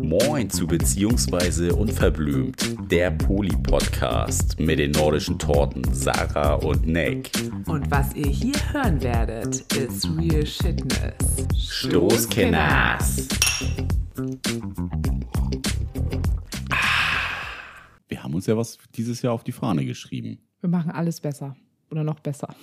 Moin zu Beziehungsweise Unverblümt, der Poli-Podcast mit den nordischen Torten Sarah und Nick. Und was ihr hier hören werdet, ist Real Shitness. Stoßkenners. Wir haben uns ja was dieses Jahr auf die Fahne geschrieben. Wir machen alles besser. Oder noch besser.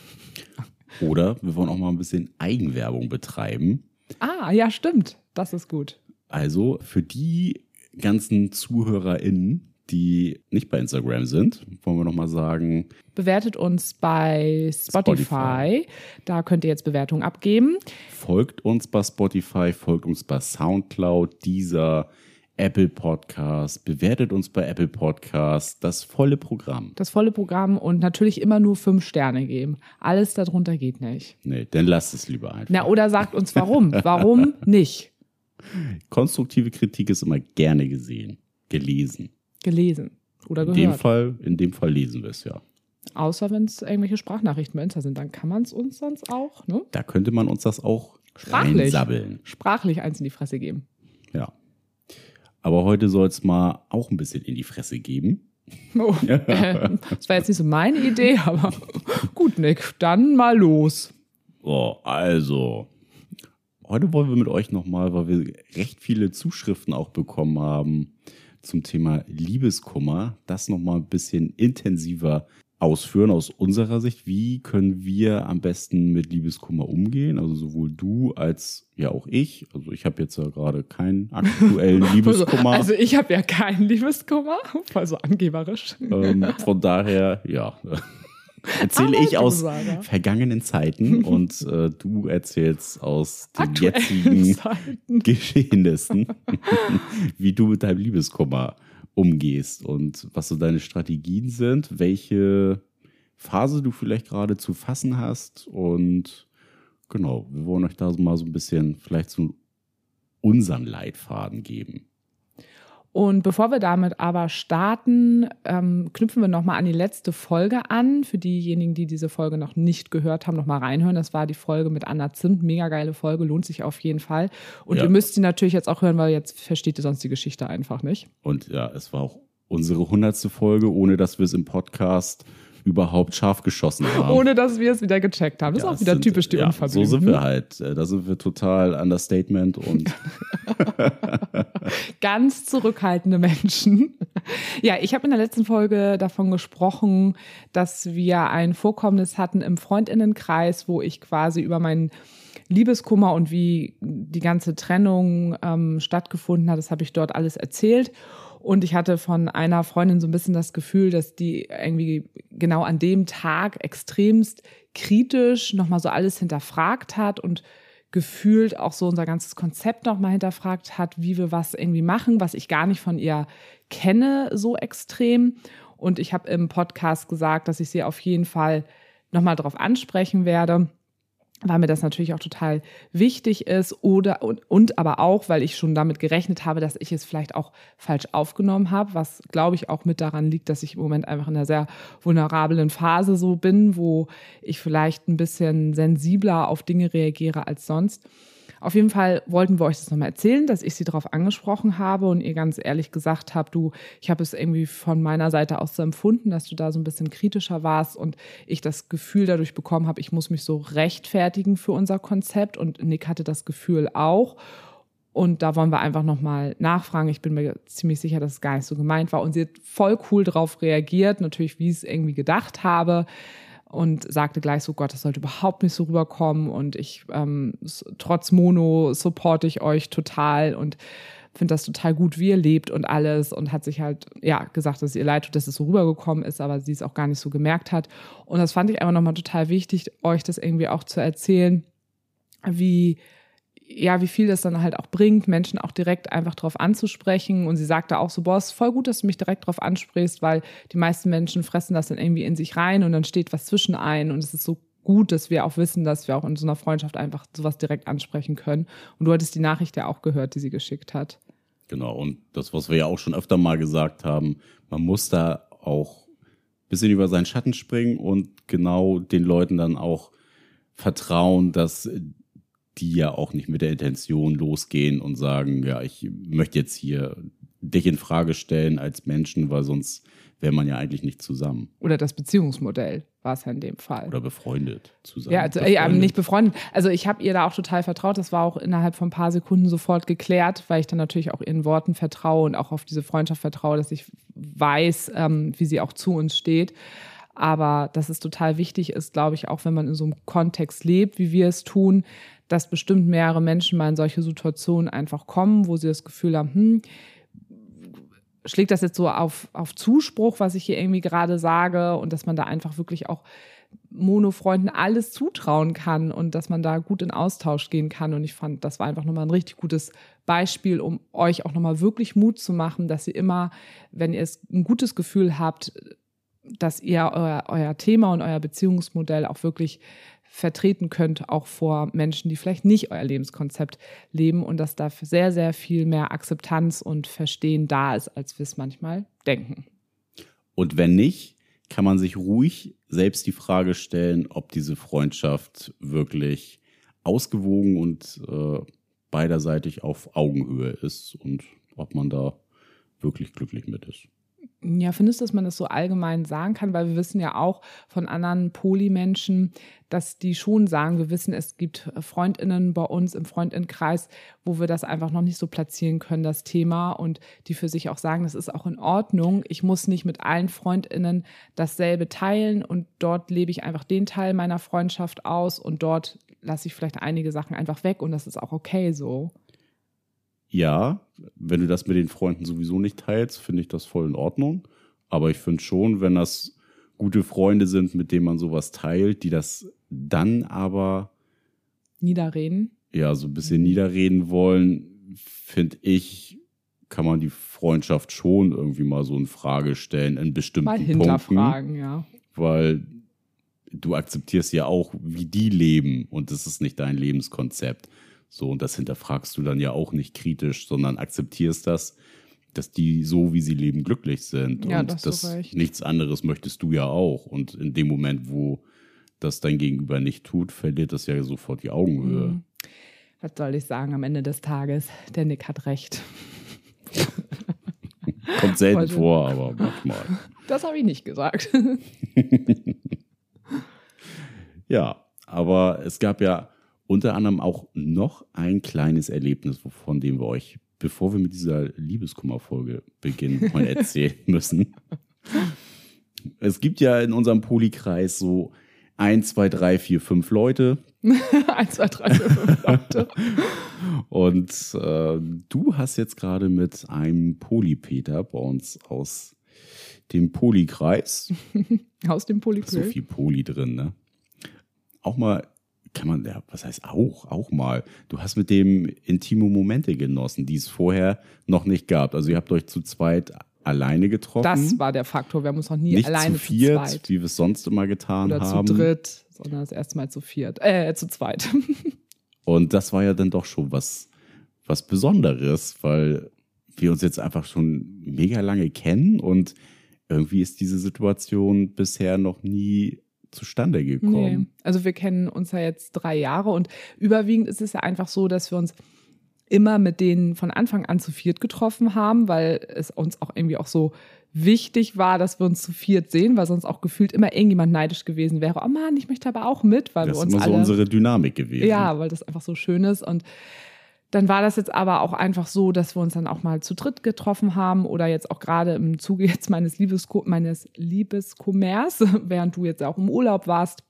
Oder wir wollen auch mal ein bisschen Eigenwerbung betreiben. Ah, ja, stimmt. Das ist gut. Also für die ganzen ZuhörerInnen, die nicht bei Instagram sind, wollen wir nochmal sagen, Bewertet uns bei Spotify. Spotify. Da könnt ihr jetzt Bewertungen abgeben. folgt uns bei Spotify, folgt uns bei Soundcloud, dieser Apple Podcast, bewertet uns bei Apple Podcast, das volle Programm. Das volle Programm und natürlich immer nur fünf Sterne geben. Alles darunter geht nicht. Nee, dann lasst es lieber einfach. Na, oder sagt uns warum. Warum nicht? Konstruktive Kritik ist immer gerne gesehen, gelesen. Gelesen oder In gehört. dem Fall, in dem Fall lesen wir es ja. Außer wenn es irgendwelche Sprachnachrichten bei Insta sind, dann kann man es uns sonst auch, ne? Da könnte man uns das auch Sprachlich. reinsabbeln. Sprachlich eins in die Fresse geben. Ja. Aber heute soll es mal auch ein bisschen in die Fresse geben. Oh, äh, das war jetzt nicht so meine Idee, aber gut, Nick, dann mal los. So, also. Heute wollen wir mit euch nochmal, weil wir recht viele Zuschriften auch bekommen haben zum Thema Liebeskummer, das nochmal ein bisschen intensiver ausführen aus unserer Sicht. Wie können wir am besten mit Liebeskummer umgehen? Also sowohl du als ja auch ich. Also ich habe jetzt ja gerade keinen aktuellen Liebeskummer. Also ich habe ja keinen Liebeskummer, voll so angeberisch. Ähm, von daher, ja, erzähle ich aus Sarah. vergangenen Zeiten und äh, du erzählst aus den Aktuellen jetzigen Zeiten. Geschehnissen, wie du mit deinem Liebeskummer umgehst und was so deine Strategien sind, welche Phase du vielleicht gerade zu fassen hast und genau, wir wollen euch da mal so ein bisschen vielleicht so unseren Leitfaden geben. Und bevor wir damit aber starten, ähm, knüpfen wir nochmal an die letzte Folge an. Für diejenigen, die diese Folge noch nicht gehört haben, nochmal reinhören. Das war die Folge mit Anna Zimt. Mega geile Folge, lohnt sich auf jeden Fall. Und Ja. ihr müsst sie natürlich jetzt auch hören, weil jetzt versteht ihr sonst die Geschichte einfach nicht. Und ja, es war auch unsere hundertste Folge, ohne dass wir es im Podcast überhaupt scharf geschossen haben. Ohne dass wir es wieder gecheckt haben. Das Ja, ist auch wieder sind- typisch die ja, Unverblümten. So sind wir halt. Äh, Da sind wir total Understatement und ganz zurückhaltende Menschen. Ja, ich habe in der letzten Folge davon gesprochen, dass wir ein Vorkommnis hatten im Freundinnenkreis, wo ich quasi über meinen Liebeskummer und wie die ganze Trennung ähm, stattgefunden hat, das habe ich dort alles erzählt. Und ich hatte von einer Freundin so ein bisschen das Gefühl, dass die irgendwie genau an dem Tag extremst kritisch nochmal so alles hinterfragt hat und gefühlt auch so unser ganzes Konzept nochmal hinterfragt hat, wie wir was irgendwie machen, was ich gar nicht von ihr kenne so extrem. Und ich habe im Podcast gesagt, dass ich sie auf jeden Fall nochmal darauf ansprechen werde weil mir das natürlich auch total wichtig ist oder und, und aber auch, weil ich schon damit gerechnet habe, dass ich es vielleicht auch falsch aufgenommen habe, was glaube ich auch mit daran liegt, dass ich im Moment einfach in einer sehr vulnerablen Phase so bin, wo ich vielleicht ein bisschen sensibler auf Dinge reagiere als sonst. Auf jeden Fall wollten wir euch das nochmal erzählen, dass ich sie darauf angesprochen habe und ihr ganz ehrlich gesagt habt, du, ich habe es irgendwie von meiner Seite aus so empfunden, dass du da so ein bisschen kritischer warst und ich das Gefühl dadurch bekommen habe, ich muss mich so rechtfertigen für unser Konzept und Nick hatte das Gefühl auch. Und da wollen wir einfach nochmal nachfragen. Ich bin mir ziemlich sicher, dass es gar nicht so gemeint war. Und sie hat voll cool drauf reagiert, natürlich, wie ich es irgendwie gedacht habe und sagte gleich so, Gott, das sollte überhaupt nicht so rüberkommen und ich, ähm, trotz Mono supporte ich euch total und finde das total gut, wie ihr lebt und alles und hat sich halt, ja, gesagt, dass ihr leid tut, dass es so rübergekommen ist, aber sie es auch gar nicht so gemerkt hat. Und das fand ich einfach nochmal total wichtig, euch das irgendwie auch zu erzählen, wie, ja, wie viel das dann halt auch bringt, Menschen auch direkt einfach drauf anzusprechen. Und sie sagte auch so, boah, ist voll gut, dass du mich direkt drauf ansprichst, weil die meisten Menschen fressen das dann irgendwie in sich rein und dann steht was zwischen ein und es ist so gut, dass wir auch wissen, dass wir auch in so einer Freundschaft einfach sowas direkt ansprechen können. Und du hattest die Nachricht ja auch gehört, die sie geschickt hat. genau. Und das, was wir ja auch schon öfter mal gesagt haben, man muss da auch ein bisschen über seinen Schatten springen und genau den Leuten dann auch vertrauen, dass die ja auch nicht mit der Intention losgehen und sagen, ja, ich möchte jetzt hier dich in Frage stellen als Menschen, weil sonst wäre man ja eigentlich nicht zusammen. Oder das Beziehungsmodell war es ja in dem Fall. Oder befreundet zusammen. Ja, also, ja nicht befreundet. Also ich habe ihr da auch total vertraut. Das war auch innerhalb von ein paar Sekunden sofort geklärt, weil ich dann natürlich auch ihren Worten vertraue und auch auf diese Freundschaft vertraue, dass ich weiß, ähm, wie sie auch zu uns steht. Aber dass es total wichtig ist, glaube ich, auch wenn man in so einem Kontext lebt, wie wir es tun, dass bestimmt mehrere Menschen mal in solche Situationen einfach kommen, wo sie das Gefühl haben, hm, schlägt das jetzt so auf, auf Zuspruch, was ich hier irgendwie gerade sage und dass man da einfach wirklich auch Mono-Freunden alles zutrauen kann und dass man da gut in Austausch gehen kann. Und ich fand, das war einfach nochmal ein richtig gutes Beispiel, um euch auch nochmal wirklich Mut zu machen, dass ihr immer, wenn ihr es ein gutes Gefühl habt, dass ihr euer, euer Thema und euer Beziehungsmodell auch wirklich vertreten könnt, auch vor Menschen, die vielleicht nicht euer Lebenskonzept leben und dass da sehr, sehr viel mehr Akzeptanz und Verstehen da ist, als wir es manchmal denken. Und wenn nicht, kann man sich ruhig selbst die Frage stellen, ob diese Freundschaft wirklich ausgewogen und äh, beiderseitig auf Augenhöhe ist und ob man da wirklich glücklich mit ist. Ja, findest du, dass man das so allgemein sagen kann? Weil wir wissen ja auch von anderen Polymenschen, dass die schon sagen, wir wissen, es gibt Freundinnen bei uns im Freundinnenkreis, wo wir das einfach noch nicht so platzieren können, das Thema, und die für sich auch sagen, das ist auch in Ordnung. Ich muss nicht mit allen Freundinnen dasselbe teilen und dort lebe ich einfach den Teil meiner Freundschaft aus und dort lasse ich vielleicht einige Sachen einfach weg und das ist auch okay so ja, wenn du das mit den Freunden sowieso nicht teilst, finde ich das voll in Ordnung. Aber ich finde schon, wenn das gute Freunde sind, mit denen man sowas teilt, die das dann aber niederreden. Ja, so ein bisschen niederreden wollen, finde ich, kann man die Freundschaft schon irgendwie mal so in Frage stellen in bestimmten mal hinterfragen, Punkten, ja. Weil du akzeptierst ja auch, wie die leben und das ist nicht dein Lebenskonzept. So, und das hinterfragst du dann ja auch nicht kritisch, sondern akzeptierst das, dass die so, wie sie leben, glücklich sind. Ja, und das, das nichts anderes möchtest du ja auch. Und in dem Moment, wo das dein Gegenüber nicht tut, verliert das ja sofort die Augenhöhe. Mhm. Was soll ich sagen am Ende des Tages? Der Nick hat recht. Kommt selten Heute. vor, aber manchmal. Das habe ich nicht gesagt. ja, aber es gab ja unter anderem auch noch ein kleines Erlebnis, von dem wir euch, bevor wir mit dieser Liebeskummerfolge beginnen, mal erzählen müssen. Es gibt ja in unserem Polykreis so ein, zwei, drei, vier, fünf Leute. ein, zwei, drei, vier, fünf Leute. Und äh, du hast jetzt gerade mit einem Polypeter bei uns aus dem Polykreis. aus dem Polykreis. So viel Poly drin, ne? Auch mal kann man, ja, was heißt auch, auch mal. Du hast mit dem intime Momente genossen, die es vorher noch nicht gab. Also ihr habt euch zu zweit alleine getroffen. Das war der Faktor. Wir haben uns noch nie nicht alleine zu viert, zu zweit. wie wir es sonst immer getan Oder haben. zu dritt, sondern das erste Mal zu viert, äh, zu zweit. Und das war ja dann doch schon was, was Besonderes, weil wir uns jetzt einfach schon mega lange kennen und irgendwie ist diese Situation bisher noch nie zustande gekommen? Nee. Also wir kennen uns ja jetzt drei Jahre und überwiegend ist es ja einfach so, dass wir uns immer mit denen von Anfang an zu viert getroffen haben, weil es uns auch irgendwie auch so wichtig war, dass wir uns zu viert sehen, weil sonst auch gefühlt immer irgendjemand neidisch gewesen wäre. Oh Mann, ich möchte aber auch mit, weil das wir uns ist immer alle, so unsere Dynamik gewesen. Ja, weil das einfach so schön ist und dann war das jetzt aber auch einfach so, dass wir uns dann auch mal zu dritt getroffen haben oder jetzt auch gerade im Zuge jetzt meines Liebesko meines Liebeskommerz, während du jetzt auch im Urlaub warst,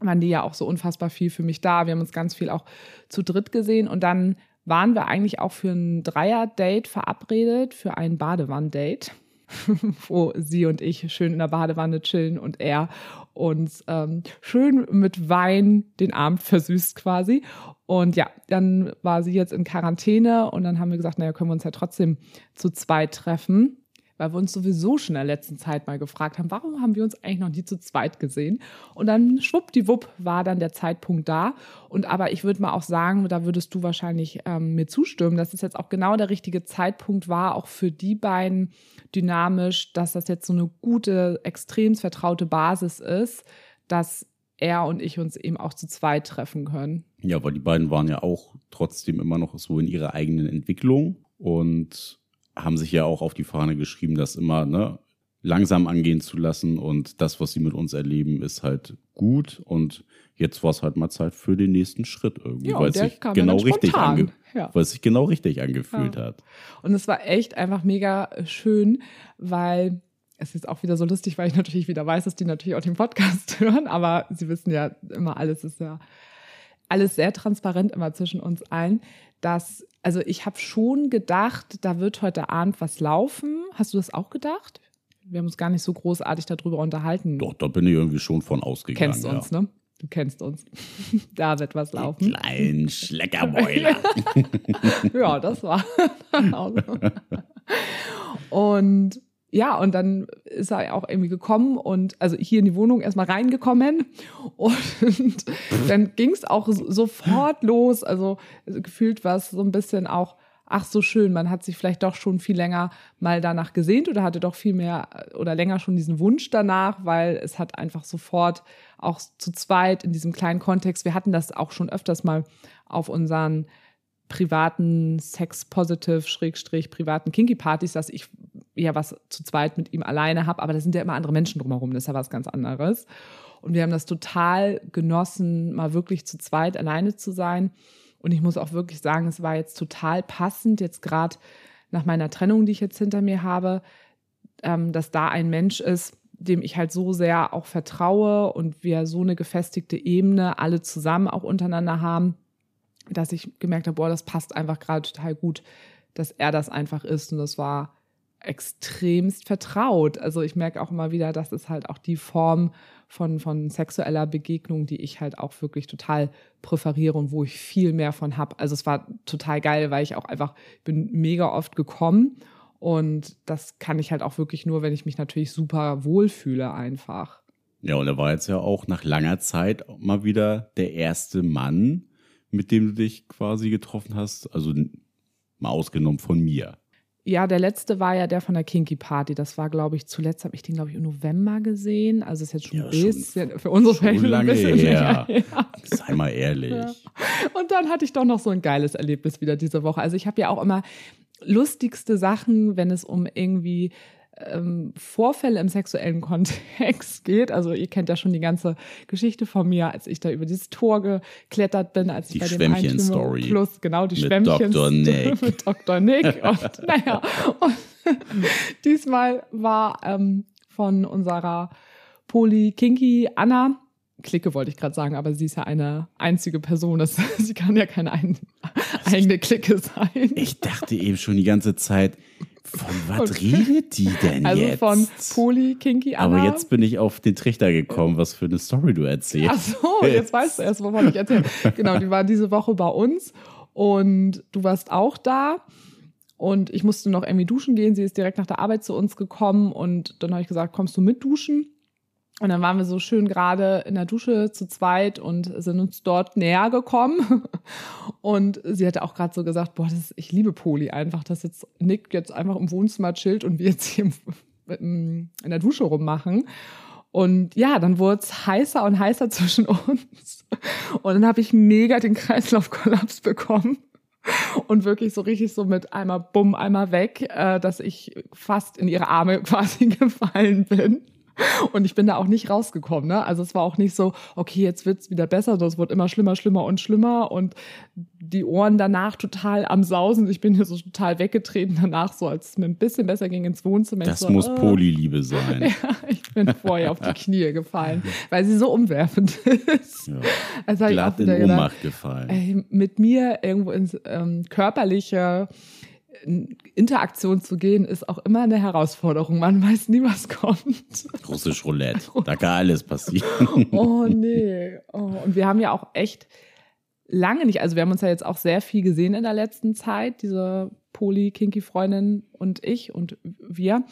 waren die ja auch so unfassbar viel für mich da. Wir haben uns ganz viel auch zu dritt gesehen und dann waren wir eigentlich auch für ein Dreier-Date verabredet, für ein Badewann-Date, wo sie und ich schön in der Badewanne chillen und er uns ähm, schön mit Wein den Abend versüßt quasi. Und ja, dann war sie jetzt in Quarantäne und dann haben wir gesagt, naja, können wir uns ja trotzdem zu zweit treffen, weil wir uns sowieso schon in der letzten Zeit mal gefragt haben, warum haben wir uns eigentlich noch nie zu zweit gesehen? Und dann schwuppdiwupp war dann der Zeitpunkt da. Und aber ich würde mal auch sagen, da würdest du wahrscheinlich ähm, mir zustimmen, dass es jetzt auch genau der richtige Zeitpunkt war, auch für die beiden dynamisch, dass das jetzt so eine gute, extrem vertraute Basis ist, dass er und ich uns eben auch zu zweit treffen können. Ja, weil die beiden waren ja auch trotzdem immer noch so in ihrer eigenen Entwicklung und haben sich ja auch auf die Fahne geschrieben, das immer ne, langsam angehen zu lassen und das, was sie mit uns erleben, ist halt gut und jetzt war es halt mal Zeit für den nächsten Schritt irgendwie, Ja, weil, es sich genau richtig ange Ja. weil es sich genau richtig angefühlt Ja. hat. Und es war echt einfach mega schön, weil es ist auch wieder so lustig, weil ich natürlich wieder weiß, dass die natürlich auch den Podcast hören, aber sie wissen ja immer, alles ist ja alles sehr transparent immer zwischen uns allen, dass, also ich habe schon gedacht, da wird heute Abend was laufen. Hast du das auch gedacht? Wir haben uns gar nicht so großartig darüber unterhalten. Doch, da bin ich irgendwie schon von ausgegangen. kennst ja. uns, ne? Du kennst uns. da wird was laufen. Kleinen Schleckermäuler. ja, das war. Und ja, und dann ist er auch irgendwie gekommen und also hier in die Wohnung erstmal reingekommen und dann ging es auch so- sofort los. Also gefühlt war es so ein bisschen auch, ach so schön, man hat sich vielleicht doch schon viel länger mal danach gesehnt oder hatte doch viel mehr oder länger schon diesen Wunsch danach, weil es hat einfach sofort auch zu zweit in diesem kleinen Kontext, wir hatten das auch schon öfters mal auf unseren privaten Sex-Positive, Schrägstrich, privaten Kinky-Partys, dass ich ja was zu zweit mit ihm alleine habe, aber da sind ja immer andere Menschen drumherum, das ist ja was ganz anderes. Und wir haben das total genossen, mal wirklich zu zweit alleine zu sein. Und ich muss auch wirklich sagen, es war jetzt total passend, jetzt gerade nach meiner Trennung, die ich jetzt hinter mir habe, ähm, dass da ein Mensch ist, dem ich halt so sehr auch vertraue und wir so eine gefestigte Ebene alle zusammen auch untereinander haben, dass ich gemerkt habe, boah, das passt einfach gerade total gut, dass er das einfach ist. Und das war extremst vertraut. Also ich merke auch immer wieder, das ist halt auch die Form von, von sexueller Begegnung, die ich halt auch wirklich total präferiere und wo ich viel mehr von habe. Also es war total geil, weil ich auch einfach bin mega oft gekommen und das kann ich halt auch wirklich nur, wenn ich mich natürlich super wohlfühle einfach. Ja, und er war jetzt ja auch nach langer Zeit mal wieder der erste Mann, mit dem du dich quasi getroffen hast. Also mal ausgenommen von mir. Ja, der letzte war ja der von der Kinky Party. Das war, glaube ich, zuletzt habe ich den, glaube ich, im November gesehen. Also ist jetzt schon Ja, ein schon- bisschen, für unsere schon Verhältnisse ein bisschen her. länger her. Sei mal ehrlich. Ja. Und dann hatte ich doch noch so ein geiles Erlebnis wieder diese Woche. Also ich habe ja auch immer lustigste Sachen, wenn es um irgendwie ähm, Vorfälle im sexuellen Kontext geht. Also ihr kennt ja schon die ganze Geschichte von mir, als ich da über dieses Tor geklettert bin, als ich Die bei dem Schwämmchen-Story. Plus, genau, die Mit Schwämmchen Dr. Nick. mit Dr. Nick. Und naja, und diesmal war ähm, von unserer Poly-Kinky Anna Clique wollte ich gerade sagen, aber sie ist ja eine einzige Person. Das, sie kann ja keine ein, eigene Clique sein. Ich dachte eben schon die ganze Zeit, von was redet die denn also jetzt? von Poly Kinky Anna. Aber jetzt bin ich auf den Trichter gekommen, was für eine Story du erzählst. Ach so, jetzt weißt du erst, wovon ich erzähle. Genau, die war diese Woche bei uns und du warst auch da. Und ich musste noch irgendwie duschen gehen. Sie ist direkt nach der Arbeit zu uns gekommen und dann habe ich gesagt, kommst du mit duschen? Und dann waren wir so schön gerade in der Dusche zu zweit und sind uns dort näher gekommen. Und sie hatte auch gerade so gesagt, boah, ist, ich liebe Poli einfach, dass jetzt Nick jetzt einfach im Wohnzimmer chillt und wir jetzt hier in der Dusche rummachen. Und ja, dann wurde es heißer und heißer zwischen uns. Und dann habe ich mega den Kreislaufkollaps bekommen. Und wirklich so richtig so mit einmal bumm, einmal weg, äh, dass ich fast in ihre Arme quasi gefallen bin. Und ich bin da auch nicht rausgekommen. Ne? Also es war auch nicht so, okay, jetzt wird's wieder besser, sondern es wird immer schlimmer, schlimmer und schlimmer. Und die Ohren danach total am Sausen. Ich bin hier so total weggetreten danach, so als es mir ein bisschen besser ging ins Wohnzimmer. Das so, muss äh, Polyliebe sein. ja, ich bin vorher auf die Knie gefallen, weil sie so umwerfend ist. Ja. Also Glatt in Ohnmacht gefallen. ey, mit mir irgendwo ins ähm, körperliche äh, Interaktion zu gehen, ist auch immer eine Herausforderung. Man weiß nie, was kommt. Russisch Roulette. Da kann alles passieren. Oh nee. Oh, und wir haben ja auch echt lange nicht, also wir haben uns ja jetzt auch sehr viel gesehen in der letzten Zeit, diese Poly-Kinky-Freundin und ich und wir.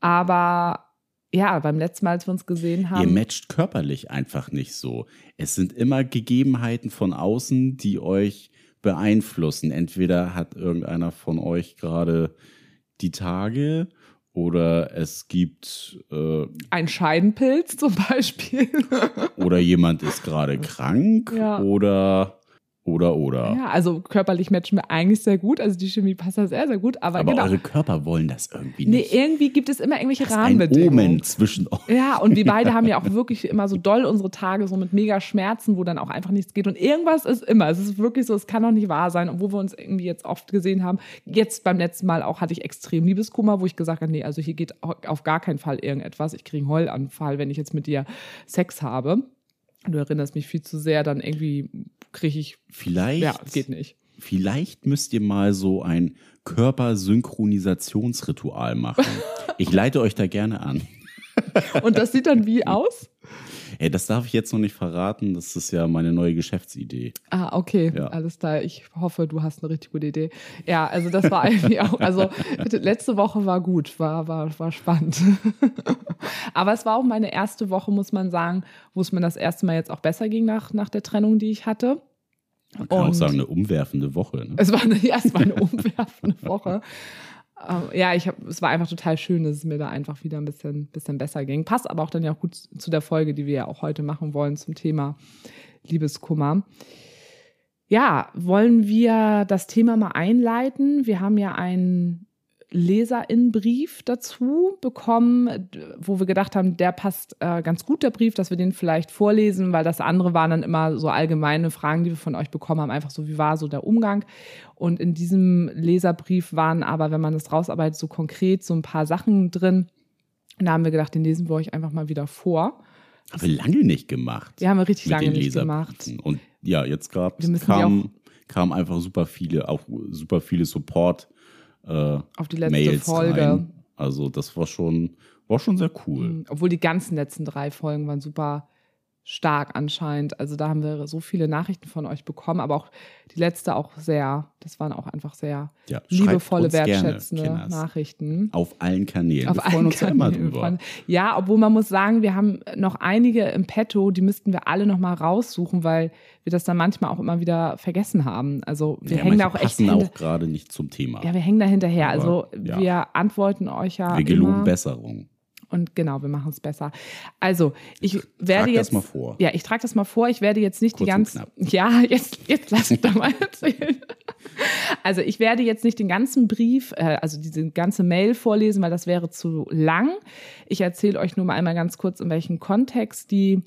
Aber ja, beim letzten Mal, als wir uns gesehen Ihr haben. matcht körperlich einfach nicht so. Es sind immer Gegebenheiten von außen, die euch beeinflussen. Entweder hat irgendeiner von euch gerade die Tage Oder es gibt äh, Ein Scheidenpilz zum Beispiel. oder jemand ist gerade krank Ja. oder oder oder. ja, also körperlich matchen wir eigentlich sehr gut. Also die Chemie passt da sehr, sehr gut. Aber, Aber genau. eure Körper wollen das irgendwie Nee, nicht. irgendwie gibt es immer irgendwelche das ist ein Rahmenbedingungen. Omen zwischen euch. Ja, und wir beide haben ja auch wirklich immer so doll unsere Tage so mit mega Schmerzen, wo dann auch einfach nichts geht. Und irgendwas ist immer. Es ist wirklich so, es kann doch nicht wahr sein, obwohl wir uns irgendwie jetzt oft gesehen haben. Jetzt beim letzten Mal auch hatte ich extrem Liebeskummer, wo ich gesagt habe, nee, also hier geht auf gar keinen Fall irgendetwas. Ich kriege einen Heulanfall, wenn ich jetzt mit dir Sex habe. Du erinnerst mich viel zu sehr, dann irgendwie kriege ich, Vielleicht, ja, geht nicht. vielleicht müsst ihr mal so ein Körpersynchronisationsritual machen. Ich leite euch da gerne an. Und das sieht dann wie aus? Ey, das darf ich jetzt noch nicht verraten. Das ist ja meine neue Geschäftsidee. Ah, okay, Ja. alles klar. Ich hoffe, du hast eine richtig gute Idee. Ja, also das war irgendwie auch, also letzte Woche war gut, war, war, war spannend. Aber es war auch meine erste Woche, muss man sagen, wo es mir das erste Mal jetzt auch besser ging nach, nach der Trennung, die ich hatte. Man kann auch Und- sagen, eine umwerfende Woche. Ne? Es war eine, ja, es war eine umwerfende Woche. Ähm, ja, ich hab, es war einfach total schön, dass es mir da einfach wieder ein bisschen, bisschen besser ging. Passt aber auch dann ja auch gut zu der Folge, die wir ja auch heute machen wollen zum Thema Liebeskummer. Ja, wollen wir das Thema mal einleiten? Wir haben ja einen Leserinnenbrief dazu bekommen, wo wir gedacht haben, der passt äh, ganz gut, der Brief, dass wir den vielleicht vorlesen, weil das andere waren dann immer so allgemeine Fragen, die wir von euch bekommen haben, einfach so, wie war so der Umgang? Und in diesem Leserbrief waren aber, wenn man das rausarbeitet, so konkret so ein paar Sachen drin. Und da haben wir gedacht, den lesen wir euch einfach mal wieder vor. Haben wir lange nicht gemacht. Die haben wir richtig lange nicht gemacht. Und ja, jetzt gerade kam, kam einfach super viele, auch super viele Support äh, Auf die letzte Mails Folge. rein. Also das war schon, war schon sehr cool. Mhm. Obwohl die ganzen letzten drei Folgen waren super stark anscheinend. Also da haben wir so viele Nachrichten von euch bekommen, aber auch die letzte auch sehr, das waren auch einfach sehr Ja, liebevolle, gerne, wertschätzende Kenners. Nachrichten. Auf allen Kanälen. Auf wir allen uns ja immer Kanälen. drüber. Ja, obwohl man muss sagen, wir haben noch einige im Petto, die müssten wir alle noch mal raussuchen, weil wir das dann manchmal auch immer wieder vergessen haben. Also wir ja, hängen da auch echt hinter, auch gerade nicht zum Thema. ja, wir hängen da hinterher. Aber, also ja. wir antworten euch ja wir geloben immer. Besserung. Und genau, wir machen es besser. Also, ich werde Trag jetzt. das mal vor. Ja, ich trage das mal vor. Ich werde jetzt nicht Kurz die und ganze. knapp. Ja, jetzt, jetzt lass mich doch mal erzählen. Also, ich werde jetzt nicht den ganzen Brief, äh, also diese ganze Mail vorlesen, weil das wäre zu lang. Ich erzähle euch nur mal einmal ganz kurz, in welchem Kontext die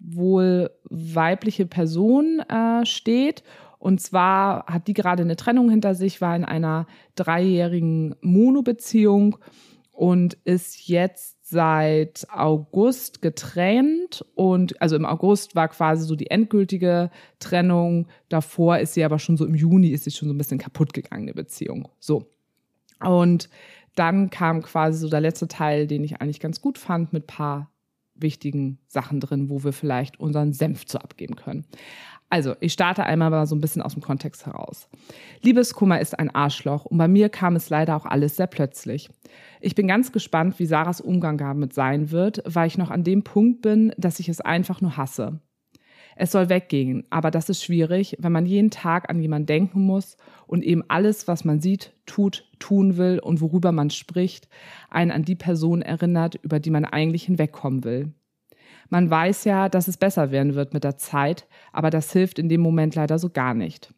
wohl weibliche Person äh, steht. Und zwar hat die gerade eine Trennung hinter sich, war in einer dreijährigen Mono-Beziehung und ist jetzt seit August getrennt und also im August war quasi so die endgültige Trennung. Davor ist sie aber schon so im Juni ist sie schon so ein bisschen kaputt gegangen, die Beziehung. So. Und dann kam quasi so der letzte Teil, den ich eigentlich ganz gut fand, mit paar wichtigen Sachen drin, wo wir vielleicht unseren Senf zu abgeben können. Also, ich starte einmal mal so ein bisschen aus dem Kontext heraus. Liebeskummer ist ein Arschloch und bei mir kam es leider auch alles sehr plötzlich. Ich bin ganz gespannt, wie Sarahs Umgang damit sein wird, weil ich noch an dem Punkt bin, dass ich es einfach nur hasse. Es soll weggehen, aber das ist schwierig, wenn man jeden Tag an jemanden denken muss und eben alles, was man sieht, tut, tun will und worüber man spricht, einen an die Person erinnert, über die man eigentlich hinwegkommen will. Man weiß ja, dass es besser werden wird mit der Zeit, aber das hilft in dem Moment leider so gar nicht.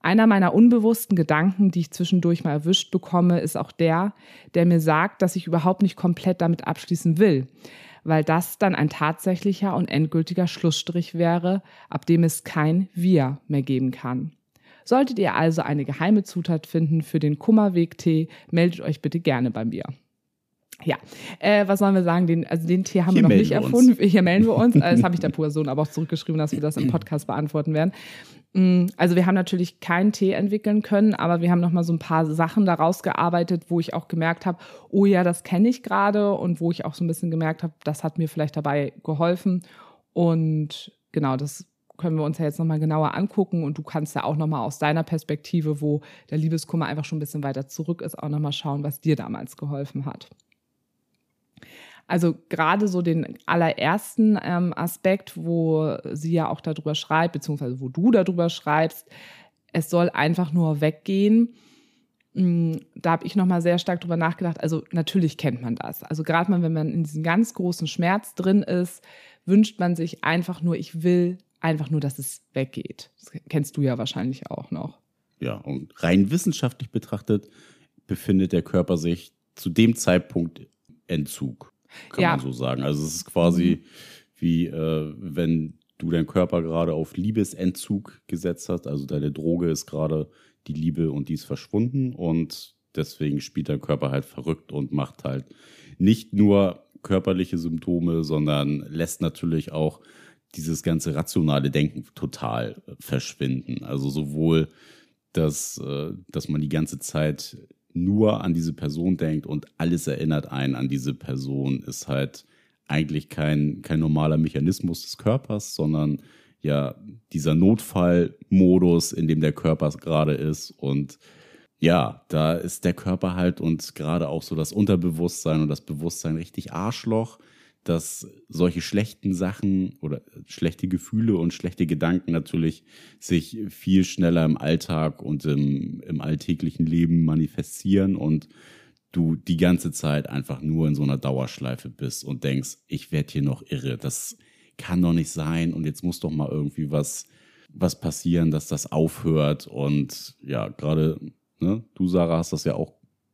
Einer meiner unbewussten Gedanken, die ich zwischendurch mal erwischt bekomme, ist auch der, der mir sagt, dass ich überhaupt nicht komplett damit abschließen will, weil das dann ein tatsächlicher und endgültiger Schlussstrich wäre, ab dem es kein Wir mehr geben kann. Solltet ihr also eine geheime Zutat finden für den Kummerweg-Tee, meldet euch bitte gerne bei mir. Ja, äh, was sollen wir sagen? Den, also den Tee haben Hier wir noch nicht erfunden. Hier melden wir uns. Das habe ich der Person aber auch zurückgeschrieben, dass wir das im Podcast beantworten werden. Mm, Also wir haben natürlich keinen Tee entwickeln können, aber wir haben noch mal so ein paar Sachen daraus gearbeitet, wo ich auch gemerkt habe, oh ja, das kenne ich gerade und wo ich auch so ein bisschen gemerkt habe, das hat mir vielleicht dabei geholfen. Und genau, das können wir uns ja jetzt noch mal genauer angucken und du kannst ja auch noch mal aus deiner Perspektive, wo der Liebeskummer einfach schon ein bisschen weiter zurück ist, auch noch mal schauen, was dir damals geholfen hat. Also gerade so den allerersten ähm, Aspekt, wo sie ja auch darüber schreibt, beziehungsweise wo du darüber schreibst, es soll einfach nur weggehen. mm, da habe ich nochmal sehr stark drüber nachgedacht. Also natürlich kennt man das. Also gerade mal, wenn man in diesem ganz großen Schmerz drin ist, wünscht man sich einfach nur, ich will einfach nur, dass es weggeht. Das kennst du ja wahrscheinlich auch noch. Ja, und rein wissenschaftlich betrachtet befindet der Körper sich zu dem Zeitpunkt Entzug, kann ja. man so sagen. Also es ist quasi mhm. wie äh, wenn du deinen Körper gerade auf Liebesentzug gesetzt hast. Also deine Droge ist gerade die Liebe und die ist verschwunden und deswegen spielt dein Körper halt verrückt und macht halt nicht nur körperliche Symptome, sondern lässt natürlich auch dieses ganze rationale Denken total verschwinden. Also sowohl, dass, äh, dass man die ganze Zeit nur an diese Person denkt und alles erinnert einen an diese Person, ist halt eigentlich kein, kein normaler Mechanismus des Körpers, sondern ja dieser Notfallmodus, in dem der Körper gerade ist. Und ja, da ist der Körper halt und gerade auch so das Unterbewusstsein und das Bewusstsein richtig Arschloch, dass solche schlechten Sachen oder schlechte Gefühle und schlechte Gedanken natürlich sich viel schneller im Alltag und im, im alltäglichen Leben manifestieren und du die ganze Zeit einfach nur in so einer Dauerschleife bist und denkst, ich werde hier noch irre, das kann doch nicht sein und jetzt muss doch mal irgendwie was, was passieren, dass das aufhört. Und ja, gerade ne, du, Sarah, hast das ja auch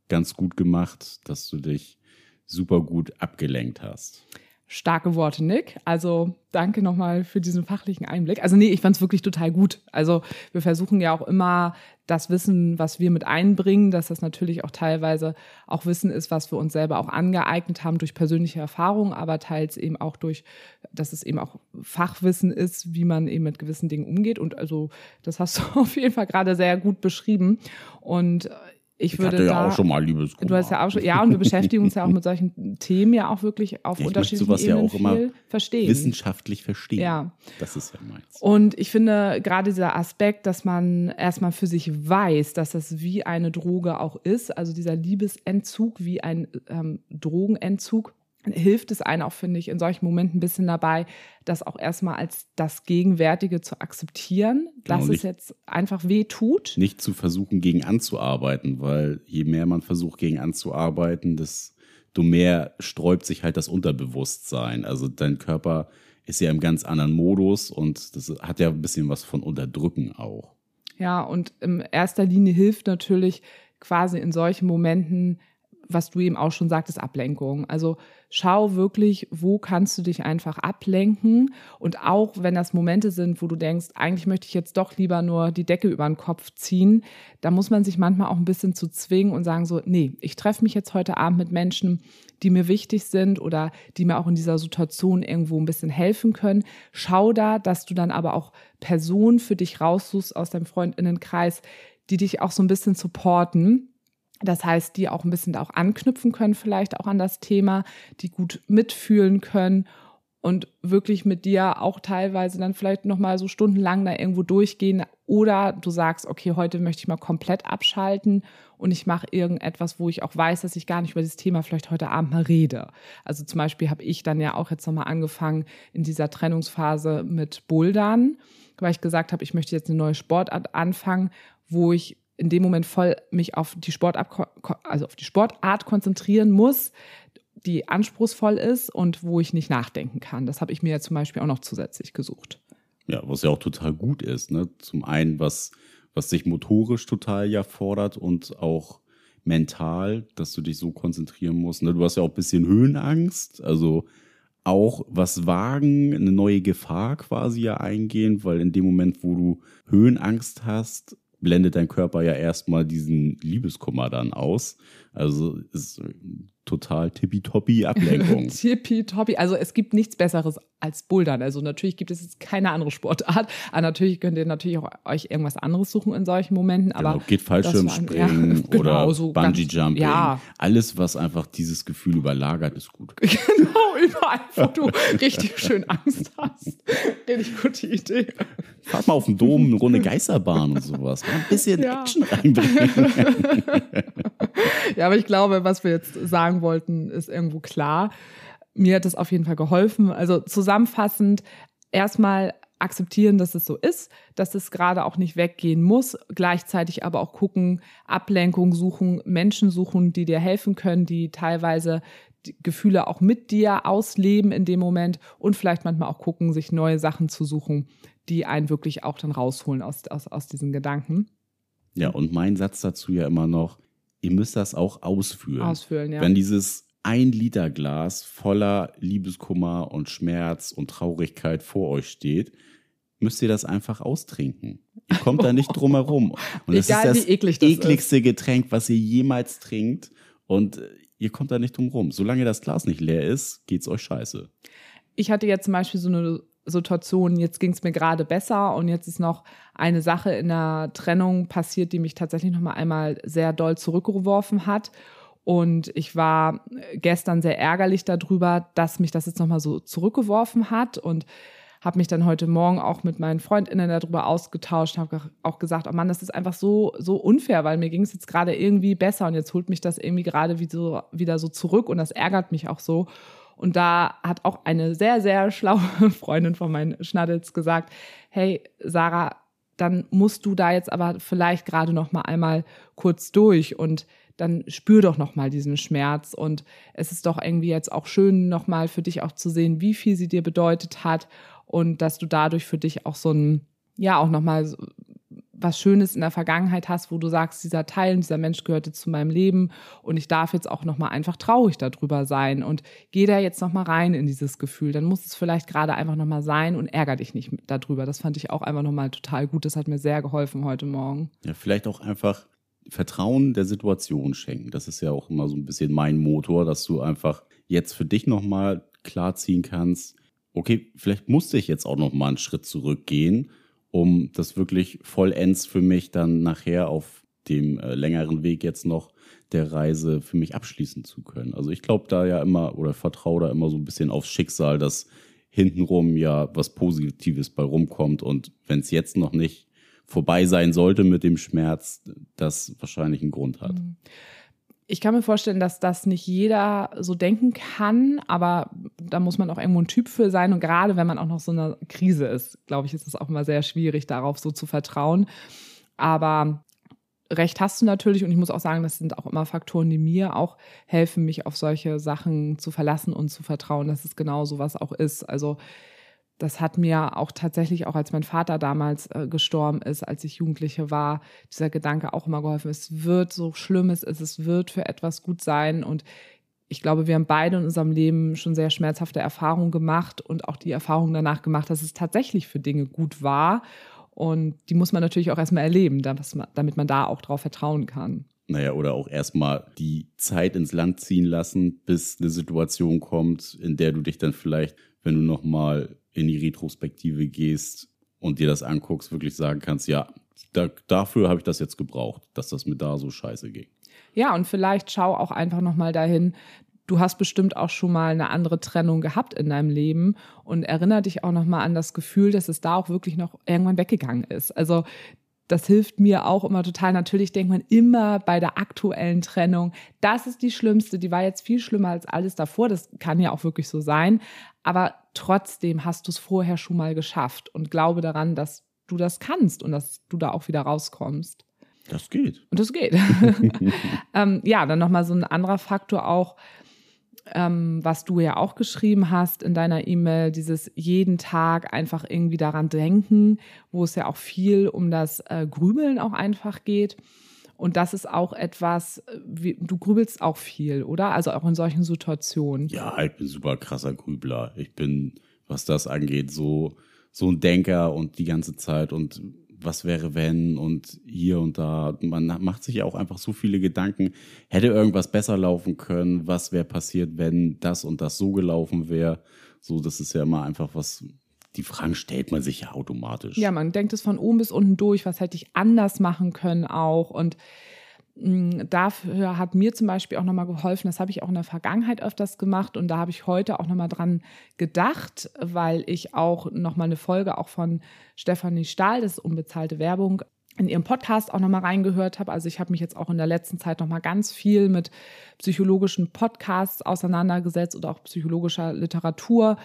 ganz gut gemacht, dass du dich super gut abgelenkt hast. Starke Worte, Nick. Also danke nochmal für diesen fachlichen Einblick. Also nee, ich fand es wirklich total gut. Also wir versuchen ja auch immer das Wissen, was wir mit einbringen, dass das natürlich auch teilweise auch Wissen ist, was wir uns selber auch angeeignet haben durch persönliche Erfahrungen, aber teils eben auch durch, dass es eben auch Fachwissen ist, wie man eben mit gewissen Dingen umgeht. Und also das hast du auf jeden Fall gerade sehr gut beschrieben. Und ich, ich würde hatte ja da, auch schon mal Liebeskummer. Du hast ja auch schon, ja, und wir beschäftigen uns ja auch mit solchen Themen ja auch wirklich auf ich unterschiedlichen sowas Ebenen ja auch immer verstehen. Wissenschaftlich verstehen. Ja. Das ist ja meins. Und ich finde gerade dieser Aspekt, dass man erstmal für sich weiß, dass das wie eine Droge auch ist, also dieser Liebesentzug wie ein ähm, Drogenentzug, hilft es einem auch, finde ich, in solchen Momenten ein bisschen dabei, das auch erstmal als das Gegenwärtige zu akzeptieren, genau, dass nicht, es jetzt einfach weh tut. Nicht zu versuchen, gegen anzuarbeiten, weil je mehr man versucht, gegen anzuarbeiten, desto mehr sträubt sich halt das Unterbewusstsein. Also dein Körper ist ja im ganz anderen Modus und das hat ja ein bisschen was von Unterdrücken auch. Ja, und in erster Linie hilft natürlich quasi in solchen Momenten was du eben auch schon sagtest, Ablenkung. Also schau wirklich, wo kannst du dich einfach ablenken. Und auch wenn das Momente sind, wo du denkst, eigentlich möchte ich jetzt doch lieber nur die Decke über den Kopf ziehen, da muss man sich manchmal auch ein bisschen zu zwingen und sagen so, nee, ich treffe mich jetzt heute Abend mit Menschen, die mir wichtig sind oder die mir auch in dieser Situation irgendwo ein bisschen helfen können. Schau da, dass du dann aber auch Personen für dich raussuchst aus deinem Freundinnenkreis, die dich auch so ein bisschen supporten das heißt, die auch ein bisschen auch anknüpfen können, vielleicht auch an das Thema, die gut mitfühlen können und wirklich mit dir auch teilweise dann vielleicht nochmal so stundenlang da irgendwo durchgehen. Oder du sagst, okay, heute möchte ich mal komplett abschalten und ich mache irgendetwas, wo ich auch weiß, dass ich gar nicht über dieses Thema vielleicht heute Abend mal rede. Also zum Beispiel habe ich dann ja auch jetzt nochmal angefangen in dieser Trennungsphase mit Bouldern, weil ich gesagt habe, ich möchte jetzt eine neue Sportart anfangen, wo ich in dem Moment voll mich auf die Sportart, also auf die Sportart konzentrieren muss, die anspruchsvoll ist und wo ich nicht nachdenken kann. Das habe ich mir ja zum Beispiel auch noch zusätzlich gesucht. Ja, was ja auch total gut ist. Ne? Zum einen, was, was sich motorisch total ja fordert und auch mental, dass du dich so konzentrieren musst. Ne? Du hast ja auch ein bisschen Höhenangst, also auch was wagen, eine neue Gefahr quasi ja eingehen, weil in dem Moment, wo du Höhenangst hast, blendet dein Körper ja erstmal diesen Liebeskummer dann aus. Also ist total tippitoppi Ablenkung. tippitoppi. Also es gibt nichts Besseres als Bouldern. Also natürlich gibt es jetzt keine andere Sportart. Aber natürlich könnt ihr natürlich auch euch irgendwas anderes suchen in solchen Momenten. Aber genau, geht Fallschirmspringen ja, genau, oder so Bungee Jumping. Ja. Alles, was einfach dieses Gefühl überlagert, ist gut. genau, überall, wo du richtig schön Angst hast. Richtig gute Idee. Fahrt mal auf den Dom, eine Runde Geisterbahn und sowas. Mal ein bisschen ja. Action reinbringen. ja, aber ich glaube, was wir jetzt sagen wollten, ist irgendwo klar. Mir hat das auf jeden Fall geholfen. Also zusammenfassend, erstmal akzeptieren, dass es so ist, dass es gerade auch nicht weggehen muss, gleichzeitig aber auch gucken, Ablenkung suchen, Menschen suchen, die dir helfen können, die teilweise die Gefühle auch mit dir ausleben in dem Moment und vielleicht manchmal auch gucken, sich neue Sachen zu suchen, die einen wirklich auch dann rausholen aus, aus, aus diesen Gedanken. Ja, und mein Satz dazu ja immer noch, ihr müsst das auch ausführen. Ausfüllen, ja. Wenn dieses ein Liter Glas voller Liebeskummer und Schmerz und Traurigkeit vor euch steht, müsst ihr das einfach austrinken. Ihr kommt da nicht drum herum. Und es ist Egal, das wie eklig das ekligste Getränk, was ihr jemals trinkt. Und äh, ihr kommt da nicht drum rum. Solange das Glas nicht leer ist, geht's euch scheiße. ich hatte jetzt zum Beispiel so eine Situation, jetzt ging es mir gerade besser und jetzt ist noch eine Sache in der Trennung passiert, die mich tatsächlich noch mal einmal sehr doll zurückgeworfen hat. Und ich war gestern sehr ärgerlich darüber, dass mich das jetzt noch mal so zurückgeworfen hat und habe mich dann heute Morgen auch mit meinen Freundinnen darüber ausgetauscht, habe auch gesagt, oh Mann, das ist einfach so so unfair, weil mir ging es jetzt gerade irgendwie besser und jetzt holt mich das irgendwie gerade wieder so zurück und das ärgert mich auch so. Und da hat auch eine sehr, sehr schlaue Freundin von meinen Schnaddels gesagt, hey, Sarah, dann musst du da jetzt aber vielleicht gerade noch mal einmal kurz durch und dann spür doch noch mal diesen Schmerz. Und es ist doch irgendwie jetzt auch schön noch mal für dich auch zu sehen, wie viel sie dir bedeutet hat und dass du dadurch für dich auch so ein ja auch noch mal was Schönes in der Vergangenheit hast, wo du sagst, dieser Teil, dieser Mensch gehörte zu meinem Leben und ich darf jetzt auch noch mal einfach traurig darüber sein und geh da jetzt noch mal rein in dieses Gefühl. Dann muss es vielleicht gerade einfach noch mal sein und ärger dich nicht darüber. Das fand ich auch einfach noch mal total gut. Das hat mir sehr geholfen heute Morgen. Ja, vielleicht auch einfach Vertrauen der Situation schenken. Das ist ja auch immer so ein bisschen mein Motor, dass du einfach jetzt für dich nochmal klarziehen kannst, okay, vielleicht musste ich jetzt auch nochmal einen Schritt zurückgehen, um das wirklich vollends für mich dann nachher auf dem äh, längeren Weg jetzt noch der Reise für mich abschließen zu können. Also ich glaube da ja immer oder vertraue da immer so ein bisschen aufs Schicksal, dass hintenrum ja was Positives bei rumkommt und wenn es jetzt noch nicht vorbei sein sollte mit dem Schmerz, das wahrscheinlich einen Grund hat. Ich kann mir vorstellen, dass das nicht jeder so denken kann, aber da muss man auch irgendwo ein Typ für sein. Und gerade wenn man auch noch so in einer Krise ist, glaube ich, ist es auch immer sehr schwierig, darauf so zu vertrauen. Aber Recht hast du natürlich und ich muss auch sagen, das sind auch immer Faktoren, die mir auch helfen, mich auf solche Sachen zu verlassen und zu vertrauen, dass es genau so was auch ist. Also das hat mir auch tatsächlich, auch als mein Vater damals äh, gestorben ist, als ich Jugendliche war, dieser Gedanke auch immer geholfen. Es wird so schlimm es ist, es wird für etwas gut sein. Und ich glaube, wir haben beide in unserem Leben schon sehr schmerzhafte Erfahrungen gemacht und auch die Erfahrung danach gemacht, dass es tatsächlich für Dinge gut war. Und die muss man natürlich auch erstmal erleben, damit man da auch drauf vertrauen kann. Naja, oder auch erstmal die Zeit ins Land ziehen lassen, bis eine Situation kommt, in der du dich dann vielleicht, wenn du nochmal in die Retrospektive gehst und dir das anguckst, wirklich sagen kannst, ja, da, dafür habe ich das jetzt gebraucht, dass das mir da so scheiße ging. Ja, und vielleicht schau auch einfach nochmal dahin. Du hast bestimmt auch schon mal eine andere Trennung gehabt in deinem Leben und erinnere dich auch nochmal an das Gefühl, dass es da auch wirklich noch irgendwann weggegangen ist. Also das hilft mir auch immer total. Natürlich denkt man immer bei der aktuellen Trennung, das ist die schlimmste, die war jetzt viel schlimmer als alles davor. Das kann ja auch wirklich so sein. Aber trotzdem hast du es vorher schon mal geschafft und glaube daran, dass du das kannst und dass du da auch wieder rauskommst. Das geht. Und das geht. ähm, ja, dann nochmal so ein anderer Faktor auch, ähm, was du ja auch geschrieben hast in deiner E-Mail, dieses jeden Tag einfach irgendwie daran denken, wo es ja auch viel um das äh, Grübeln auch einfach geht. Und das ist auch etwas, äh, wie, du grübelst auch viel, oder? Also auch in solchen Situationen. Ja, ich bin super krasser Grübler. Ich bin, was das angeht, so, so ein Denker und die ganze Zeit und was wäre wenn und hier und da. Man macht sich ja auch einfach so viele Gedanken. Hätte irgendwas besser laufen können? Was wäre passiert, wenn das und das so gelaufen wäre? So, das ist ja immer einfach was, die Fragen stellt man sich ja automatisch. Ja, man denkt es von oben bis unten durch, was hätte ich anders machen können auch und Dafür hat mir zum Beispiel auch nochmal geholfen, das habe ich auch in der Vergangenheit öfters gemacht und da habe ich heute auch nochmal dran gedacht, weil ich auch nochmal eine Folge auch von Stefanie Stahl, das ist unbezahlte Werbung, in ihrem Podcast auch nochmal reingehört habe. Also ich habe mich jetzt auch in der letzten Zeit nochmal ganz viel mit psychologischen Podcasts auseinandergesetzt oder auch psychologischer Literatur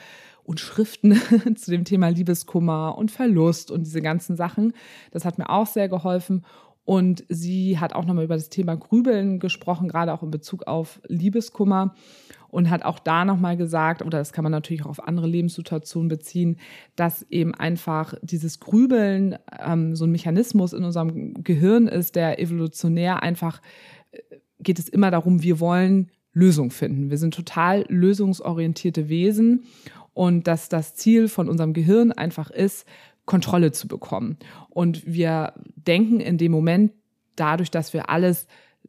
und Schriften zu dem Thema Liebeskummer und Verlust und diese ganzen Sachen. Das hat mir auch sehr geholfen. Und sie hat auch nochmal über das Thema Grübeln gesprochen, gerade auch in Bezug auf Liebeskummer und hat auch da nochmal gesagt, oder das kann man natürlich auch auf andere Lebenssituationen beziehen, dass eben einfach dieses Grübeln ähm, so ein Mechanismus in unserem Gehirn ist, der evolutionär einfach äh, geht es immer darum, wir wollen Lösung finden. Wir sind total lösungsorientierte Wesen und dass das Ziel von unserem Gehirn einfach ist, Kontrolle zu bekommen. Und wir denken in dem Moment, dadurch, dass wir alles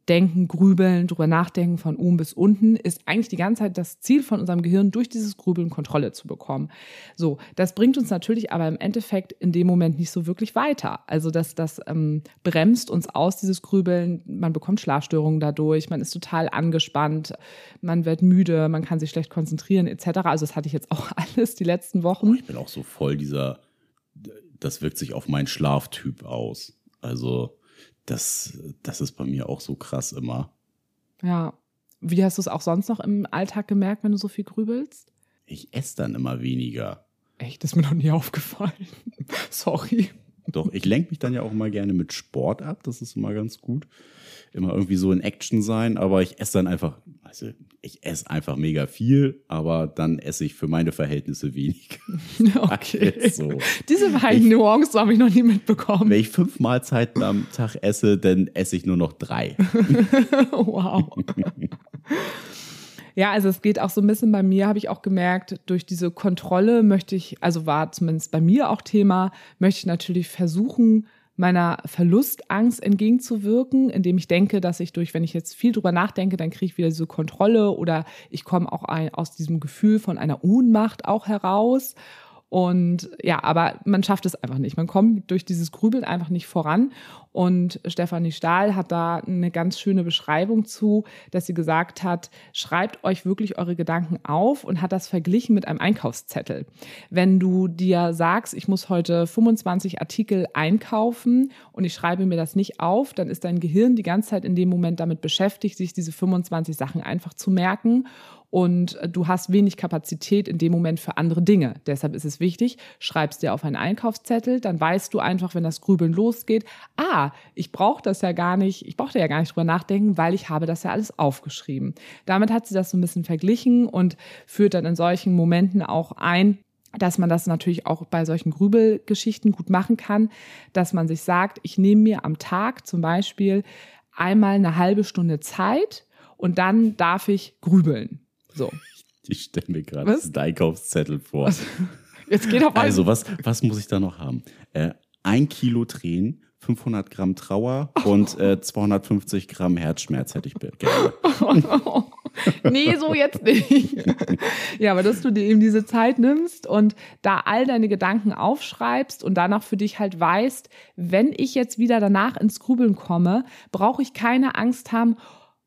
denken, grübeln, drüber nachdenken von oben bis unten, ist eigentlich die ganze Zeit das Ziel von unserem Gehirn, durch dieses Grübeln Kontrolle zu bekommen. So, das bringt uns natürlich aber im Endeffekt in dem Moment nicht so wirklich weiter. Also das, das ähm, bremst uns aus, dieses Grübeln. Man bekommt Schlafstörungen dadurch, man ist total angespannt, man wird müde, man kann sich schlecht konzentrieren etc. Also das hatte ich jetzt auch alles die letzten Wochen. Ich bin auch so voll dieser das wirkt sich auf meinen Schlaftyp aus. Also das, das ist bei mir auch so krass immer. Ja. Wie hast du es auch sonst noch im Alltag gemerkt, wenn du so viel grübelst? Ich esse dann immer weniger. Echt, das ist mir noch nie aufgefallen. Sorry. Doch, ich lenke mich dann ja auch mal gerne mit Sport ab. Das ist immer ganz gut. Immer irgendwie so in Action sein, aber ich esse dann einfach, also ich esse einfach mega viel, aber dann esse ich für meine Verhältnisse wenig. Okay. so. Diese beiden Nuancen habe ich noch nie mitbekommen. Wenn ich fünf Mahlzeiten am Tag esse, dann esse ich nur noch drei. wow. Ja, also es geht auch so ein bisschen bei mir, habe ich auch gemerkt, durch diese Kontrolle möchte ich, also war zumindest bei mir auch Thema, möchte ich natürlich versuchen, meiner Verlustangst entgegenzuwirken, indem ich denke, dass ich durch, wenn ich jetzt viel drüber nachdenke, dann kriege ich wieder diese Kontrolle oder ich komme auch ein, aus diesem Gefühl von einer Ohnmacht auch heraus. Und ja, aber man schafft es einfach nicht. Man kommt durch dieses Grübeln einfach nicht voran. Und Stefanie Stahl hat da eine ganz schöne Beschreibung zu, dass sie gesagt hat, schreibt euch wirklich eure Gedanken auf und hat das verglichen mit einem Einkaufszettel. Wenn du dir sagst, ich muss heute 25 Artikel einkaufen und ich schreibe mir das nicht auf, dann ist dein Gehirn die ganze Zeit in dem Moment damit beschäftigt, sich diese 25 Sachen einfach zu merken und du hast wenig Kapazität in dem Moment für andere Dinge. Deshalb ist es wichtig, schreibst dir auf einen Einkaufszettel, dann weißt du einfach, wenn das Grübeln losgeht, ah, ich brauche das ja gar nicht, ich brauchte ja gar nicht drüber nachdenken, weil ich habe das ja alles aufgeschrieben. Damit hat sie das so ein bisschen verglichen und führt dann in solchen Momenten auch ein, dass man das natürlich auch bei solchen Grübelgeschichten gut machen kann, dass man sich sagt, ich nehme mir am Tag zum Beispiel einmal eine halbe Stunde Zeit und dann darf ich grübeln. So. Ich stelle mir gerade einen Einkaufszettel vor. Was? Jetzt geht auf Also, was, was muss ich da noch haben? Äh, ein Kilo Tränen, 500 Gramm Trauer oh. und äh, 250 Gramm Herzschmerz hätte ich gerne. Oh, nee, so jetzt nicht. ja, aber dass du dir eben diese Zeit nimmst und da all deine Gedanken aufschreibst und danach für dich halt weißt, wenn ich jetzt wieder danach ins Grübeln komme, brauche ich keine Angst haben,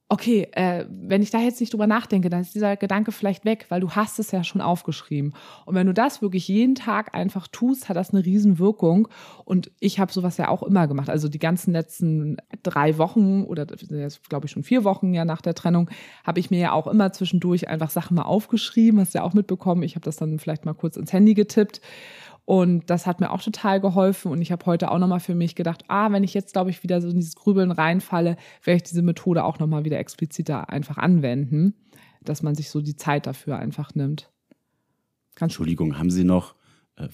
okay, äh, wenn ich da jetzt nicht drüber nachdenke, dann ist dieser Gedanke vielleicht weg, weil du hast es ja schon aufgeschrieben. Und wenn du das wirklich jeden Tag einfach tust, hat das eine Riesenwirkung. Und ich habe sowas ja auch immer gemacht. Also die ganzen letzten drei Wochen oder jetzt glaube ich schon vier Wochen ja nach der Trennung, habe ich mir ja auch immer zwischendurch einfach Sachen mal aufgeschrieben, hast du ja auch mitbekommen. Ich habe das dann vielleicht mal kurz ins Handy getippt. Und das hat mir auch total geholfen. Und ich habe heute auch nochmal für mich gedacht, ah, wenn ich jetzt, glaube ich, wieder so in dieses Grübeln reinfalle, werde ich diese Methode auch nochmal wieder expliziter einfach anwenden, dass man sich so die Zeit dafür einfach nimmt. Ganz Entschuldigung, haben Sie noch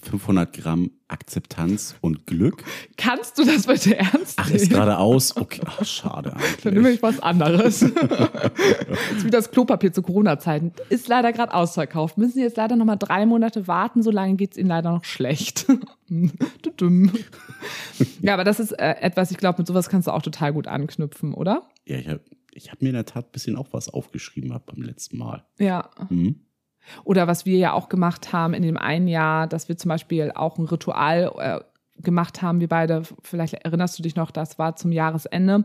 500 äh, Gramm Akzeptanz und Glück. Kannst du das bitte ernst Ach, ist gerade aus? Okay, Ach, schade eigentlich. Dann nehme ich was anderes. ist wie das Klopapier zu Corona-Zeiten. Ist leider gerade ausverkauft. Müssen Sie jetzt leider noch mal drei Monate warten, so lange geht es Ihnen leider noch schlecht. ja, aber das ist äh, etwas, ich glaube, mit sowas kannst du auch total gut anknüpfen, oder? Ja, ich habe ich hab mir in der Tat ein bisschen auch was aufgeschrieben beim letzten Mal. Ja. Mhm. Oder was wir ja auch gemacht haben in dem einen Jahr, dass wir zum Beispiel auch ein Ritual äh, gemacht haben, wir beide, vielleicht erinnerst du dich noch, das war zum Jahresende.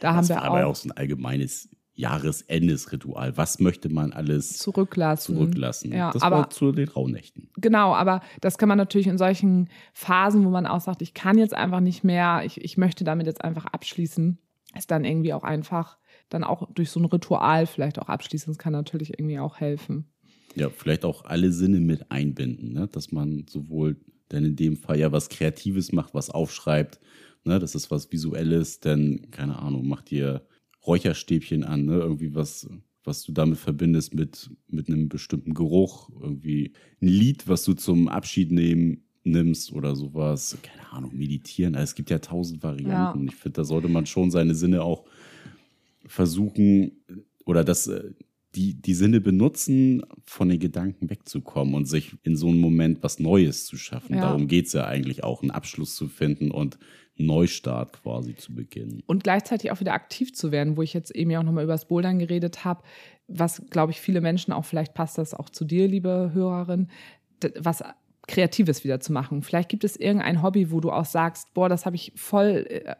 Da das haben wir war auch, aber auch so ein allgemeines Jahresendesritual. Was möchte man alles zurücklassen? zurücklassen. Ja, das aber, war zu den Rauhnächten. Genau, aber das kann man natürlich in solchen Phasen, wo man auch sagt, ich kann jetzt einfach nicht mehr, ich, ich möchte damit jetzt einfach abschließen, ist dann irgendwie auch einfach dann auch durch so ein Ritual vielleicht auch abschließen. Das kann natürlich irgendwie auch helfen. Ja, vielleicht auch alle Sinne mit einbinden, ne? dass man sowohl dann in dem Fall ja was Kreatives macht, was aufschreibt, ne? das ist was Visuelles, denn, keine Ahnung, macht dir Räucherstäbchen an, ne? irgendwie was, was du damit verbindest mit, mit einem bestimmten Geruch, irgendwie ein Lied, was du zum Abschied nehmen nimmst oder sowas, keine Ahnung, meditieren. Also es gibt ja tausend Varianten. Ja. Ich finde, da sollte man schon seine Sinne auch versuchen oder das äh, die, die Sinne benutzen, von den Gedanken wegzukommen und sich in so einem Moment was Neues zu schaffen. Ja. Darum geht es ja eigentlich auch, einen Abschluss zu finden und einen Neustart quasi zu beginnen. Und gleichzeitig auch wieder aktiv zu werden, wo ich jetzt eben ja auch nochmal über das Bouldern geredet habe, was, glaube ich, viele Menschen auch, vielleicht passt das auch zu dir, liebe Hörerin, was Kreatives wieder zu machen. Vielleicht gibt es irgendein Hobby, wo du auch sagst, boah, das habe ich voll äh,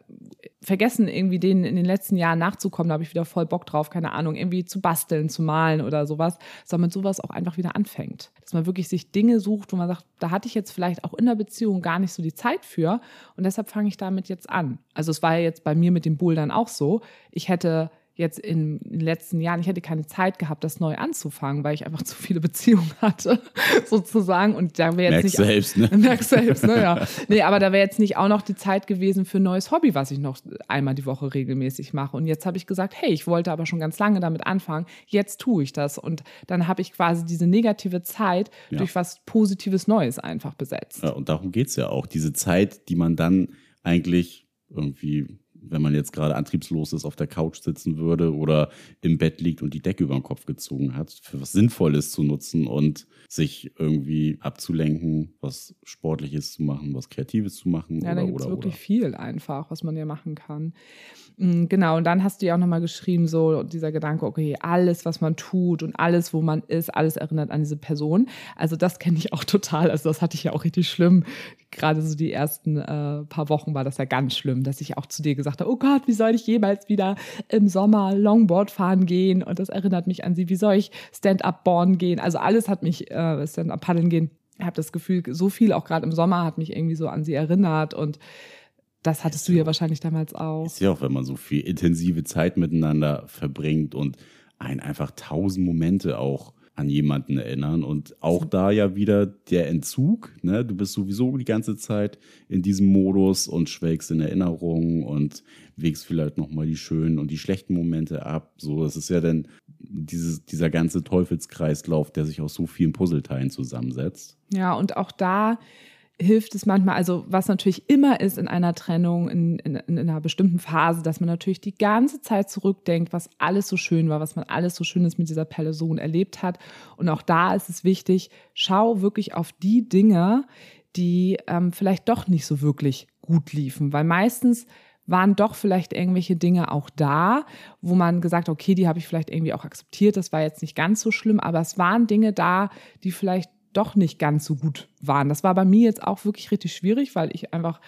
vergessen, irgendwie denen in den letzten Jahren nachzukommen. Da habe ich wieder voll Bock drauf, keine Ahnung, irgendwie zu basteln, zu malen oder sowas, sondern mit sowas auch einfach wieder anfängt. Dass man wirklich sich Dinge sucht, wo man sagt, da hatte ich jetzt vielleicht auch in der Beziehung gar nicht so die Zeit für und deshalb fange ich damit jetzt an. Also es war ja jetzt bei mir mit dem Bouldern auch so. Ich hätte jetzt in, den letzten Jahren, ich hätte keine Zeit gehabt, das neu anzufangen, weil ich einfach zu viele Beziehungen hatte, sozusagen. Und da wäre jetzt merkst nicht. Selbst, ne? Merkst selbst, ne? Ja. Nee, aber da wäre jetzt nicht auch noch die Zeit gewesen für ein neues Hobby, was ich noch einmal die Woche regelmäßig mache. Und jetzt habe ich gesagt, hey, ich wollte aber schon ganz lange damit anfangen, jetzt tue ich das. Und dann habe ich quasi diese negative Zeit ja. durch was Positives Neues einfach besetzt. Ja, und darum geht es ja auch. Diese Zeit, die man dann eigentlich irgendwie wenn man jetzt gerade antriebslos ist, auf der Couch sitzen würde oder im Bett liegt und die Decke über den Kopf gezogen hat, für was Sinnvolles zu nutzen und sich irgendwie abzulenken, was Sportliches zu machen, was Kreatives zu machen. Ja, oder, da gibt es wirklich oder. viel einfach, was man ja machen kann. Mm, genau, und dann hast du ja auch nochmal geschrieben, so dieser Gedanke, okay, alles, was man tut und alles, wo man ist, alles erinnert an diese Person. Also das kenne ich auch total. Also das hatte ich ja auch richtig schlimm. Gerade so die ersten äh, paar Wochen war das ja ganz schlimm, dass ich auch zu dir gesagt habe, oh Gott, wie soll ich jemals wieder im Sommer Longboard fahren gehen? Und das erinnert mich an sie. Wie soll ich Stand-up-Born gehen? Also alles hat mich, äh, Stand-up-Paddeln gehen. Ich habe das Gefühl, so viel auch gerade im Sommer hat mich irgendwie so an sie erinnert und das hattest du ja wahrscheinlich damals auch. Ist ja auch, wenn man so viel intensive Zeit miteinander verbringt und ein einfach tausend Momente auch an jemanden erinnern. Und auch da ja wieder der Entzug. Ne? Du bist sowieso die ganze Zeit in diesem Modus und schwelgst in Erinnerungen und wägst vielleicht nochmal die schönen und die schlechten Momente ab. So, das ist ja dann dieses, dieser ganze Teufelskreislauf, der sich aus so vielen Puzzleteilen zusammensetzt. Ja, und auch da hilft es manchmal, also was natürlich immer ist in einer Trennung, in, in, in, einer bestimmten Phase, dass man natürlich die ganze Zeit zurückdenkt, was alles so schön war, was man alles so Schönes mit dieser Person erlebt hat. Und auch da ist es wichtig, schau wirklich auf die Dinge, die ähm, vielleicht doch nicht so wirklich gut liefen, weil meistens waren doch vielleicht irgendwelche Dinge auch da, wo man gesagt, okay, die habe ich vielleicht irgendwie auch akzeptiert, das war jetzt nicht ganz so schlimm, aber es waren Dinge da, die vielleicht doch nicht ganz so gut waren. Das war bei mir jetzt auch wirklich richtig schwierig, weil ich einfach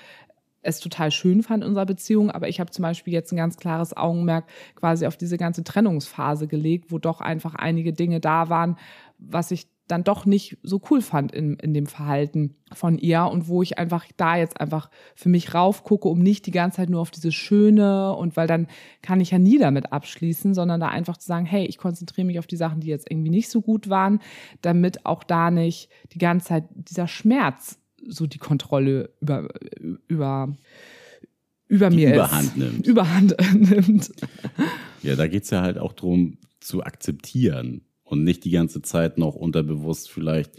es total schön fand in unserer Beziehung, aber ich habe zum Beispiel jetzt ein ganz klares Augenmerk quasi auf diese ganze Trennungsphase gelegt, wo doch einfach einige Dinge da waren, was ich dann doch nicht so cool fand in, in dem Verhalten von ihr und wo ich einfach da jetzt einfach für mich raufgucke, um nicht die ganze Zeit nur auf diese Schöne und weil dann kann ich ja nie damit abschließen, sondern da einfach zu sagen, hey, ich konzentriere mich auf die Sachen, die jetzt irgendwie nicht so gut waren, damit auch da nicht die ganze Zeit dieser Schmerz so die Kontrolle über, über, über die mir Überhand ist. nimmt. Überhand nimmt. Ja, da geht es ja halt auch darum zu akzeptieren und nicht die ganze Zeit noch unterbewusst vielleicht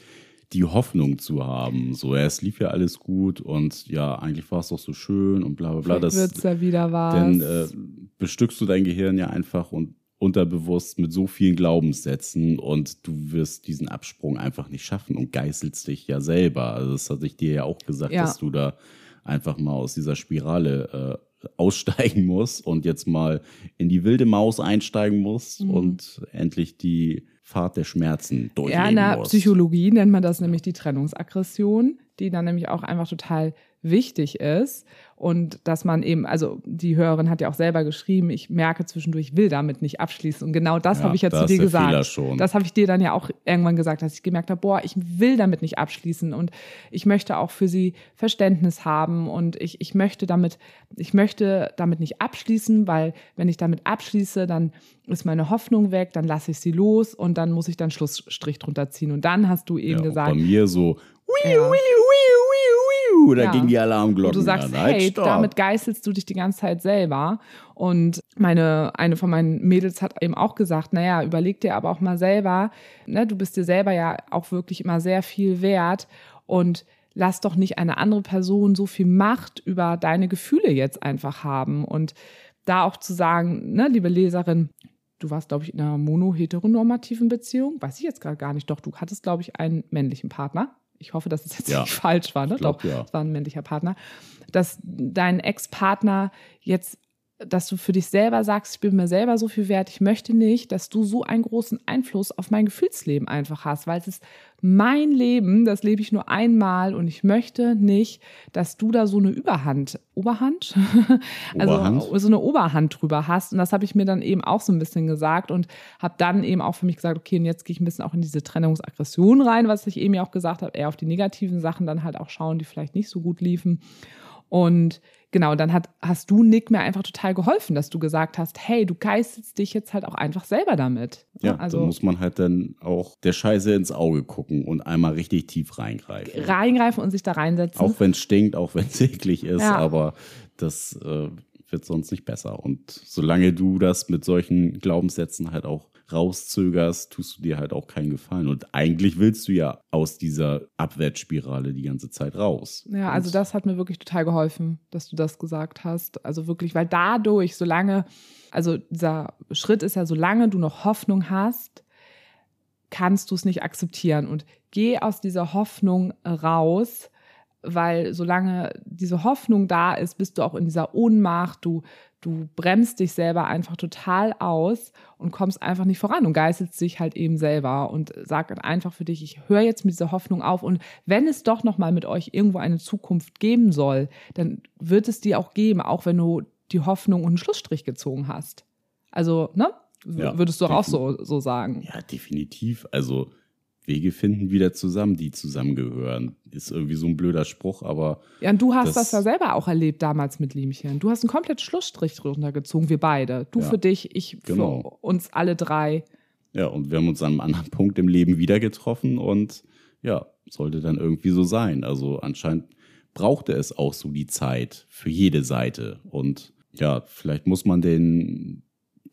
die Hoffnung zu haben. So, ja, es lief ja alles gut und ja, eigentlich war es doch so schön und bla bla bla. Das wird's ja wieder was. Dann äh, bestückst du dein Gehirn ja einfach und unterbewusst mit so vielen Glaubenssätzen und du wirst diesen Absprung einfach nicht schaffen und geißelst dich ja selber. Also das hatte ich dir ja auch gesagt, ja. dass du da einfach mal aus dieser Spirale äh, aussteigen musst und jetzt mal in die wilde Maus einsteigen musst mhm. und endlich die Pfad der Schmerzen durchleben Ja, in der musst. Psychologie nennt man das nämlich die Trennungsaggression. die dann nämlich auch einfach total wichtig ist und dass man eben, also die Hörerin hat ja auch selber geschrieben, ich merke zwischendurch, ich will damit nicht abschließen und genau das Ja, habe ich ja zu dir gesagt. Das habe ich dir dann ja auch irgendwann gesagt, dass ich gemerkt habe, boah, ich will damit nicht abschließen und ich möchte auch für sie Verständnis haben und ich, ich möchte damit, ich möchte damit nicht abschließen, weil wenn ich damit abschließe, dann ist meine Hoffnung weg, dann lasse ich sie los und dann muss ich dann Schlussstrich drunter ziehen. Und dann hast du eben Ja, gesagt, bei mir so, wiu, Ja. wiu, wiu, wiu, da Ja. ging die wo Alarmglocken du sagst, an. Hey, stopp. damit geißelst du dich die ganze Zeit selber. Und meine, eine von meinen Mädels hat eben auch gesagt, naja, überleg dir aber auch mal selber, ne, du bist dir selber ja auch wirklich immer sehr viel wert und lass doch nicht eine andere Person so viel Macht über deine Gefühle jetzt einfach haben. Und da auch zu sagen, ne, liebe Leserin, du warst, glaube ich, in einer mono-heteronormativen Beziehung. Weiß ich jetzt gerade gar nicht. Doch, du hattest, glaube ich, einen männlichen Partner. Ich hoffe, dass es jetzt Ja. nicht falsch war. Ne? Glaub, Doch, ja. es war ein männlicher Partner. Dass dein Ex-Partner jetzt, dass du für dich selber sagst, ich bin mir selber so viel wert, ich möchte nicht, dass du so einen großen Einfluss auf mein Gefühlsleben einfach hast, weil es ist mein Leben, das lebe ich nur einmal und ich möchte nicht, dass du da so eine Überhand, Oberhand? also Oberhand? so eine Oberhand drüber hast. Und das habe ich mir dann eben auch so ein bisschen gesagt und habe dann eben auch für mich gesagt, okay, und jetzt gehe ich ein bisschen auch in diese Trennungsaggression rein, was ich eben ja auch gesagt habe, eher auf die negativen Sachen dann halt auch schauen, die vielleicht nicht so gut liefen. Und genau, dann hat, hast du Nick mir einfach total geholfen, dass du gesagt hast, hey, du geißelst dich jetzt halt auch einfach selber damit. Ja, also da muss man halt dann auch der Scheiße ins Auge gucken und einmal richtig tief reingreifen. reingreifen und sich da reinsetzen. Auch wenn es stinkt, auch wenn es eklig ist, Ja. aber das äh, wird sonst nicht besser. Und solange du das mit solchen Glaubenssätzen halt auch rauszögerst, tust du dir halt auch keinen Gefallen. Und eigentlich willst du ja aus dieser Abwärtsspirale die ganze Zeit raus. Ja, also das hat mir wirklich total geholfen, dass du das gesagt hast. Also wirklich, weil dadurch, solange, also dieser Schritt ist ja, solange du noch Hoffnung hast, kannst du es nicht akzeptieren. Und geh aus dieser Hoffnung raus, weil solange diese Hoffnung da ist, bist du auch in dieser Ohnmacht, du, du bremst dich selber einfach total aus und kommst einfach nicht voran und geißelst dich halt eben selber und sag einfach für dich, ich höre jetzt mit dieser Hoffnung auf und wenn es doch noch mal mit euch irgendwo eine Zukunft geben soll, dann wird es die auch geben, auch wenn du die Hoffnung und einen Schlussstrich gezogen hast. Also, ne? Ja, Würdest du auch so, so sagen? Ja, definitiv. Also Wege finden wieder zusammen, die zusammengehören. Ist irgendwie so ein blöder Spruch, aber Ja, und du hast Das- das, ja selber auch erlebt damals mit Liemchen. Du hast einen kompletten Schlussstrich runtergezogen, wir beide. Du Ja, für dich, ich genau. für uns alle drei. ja, und wir haben uns an einem anderen Punkt im Leben wieder getroffen und ja, sollte dann irgendwie so sein. Also anscheinend brauchte es auch so die Zeit für jede Seite. Und ja, vielleicht muss man den,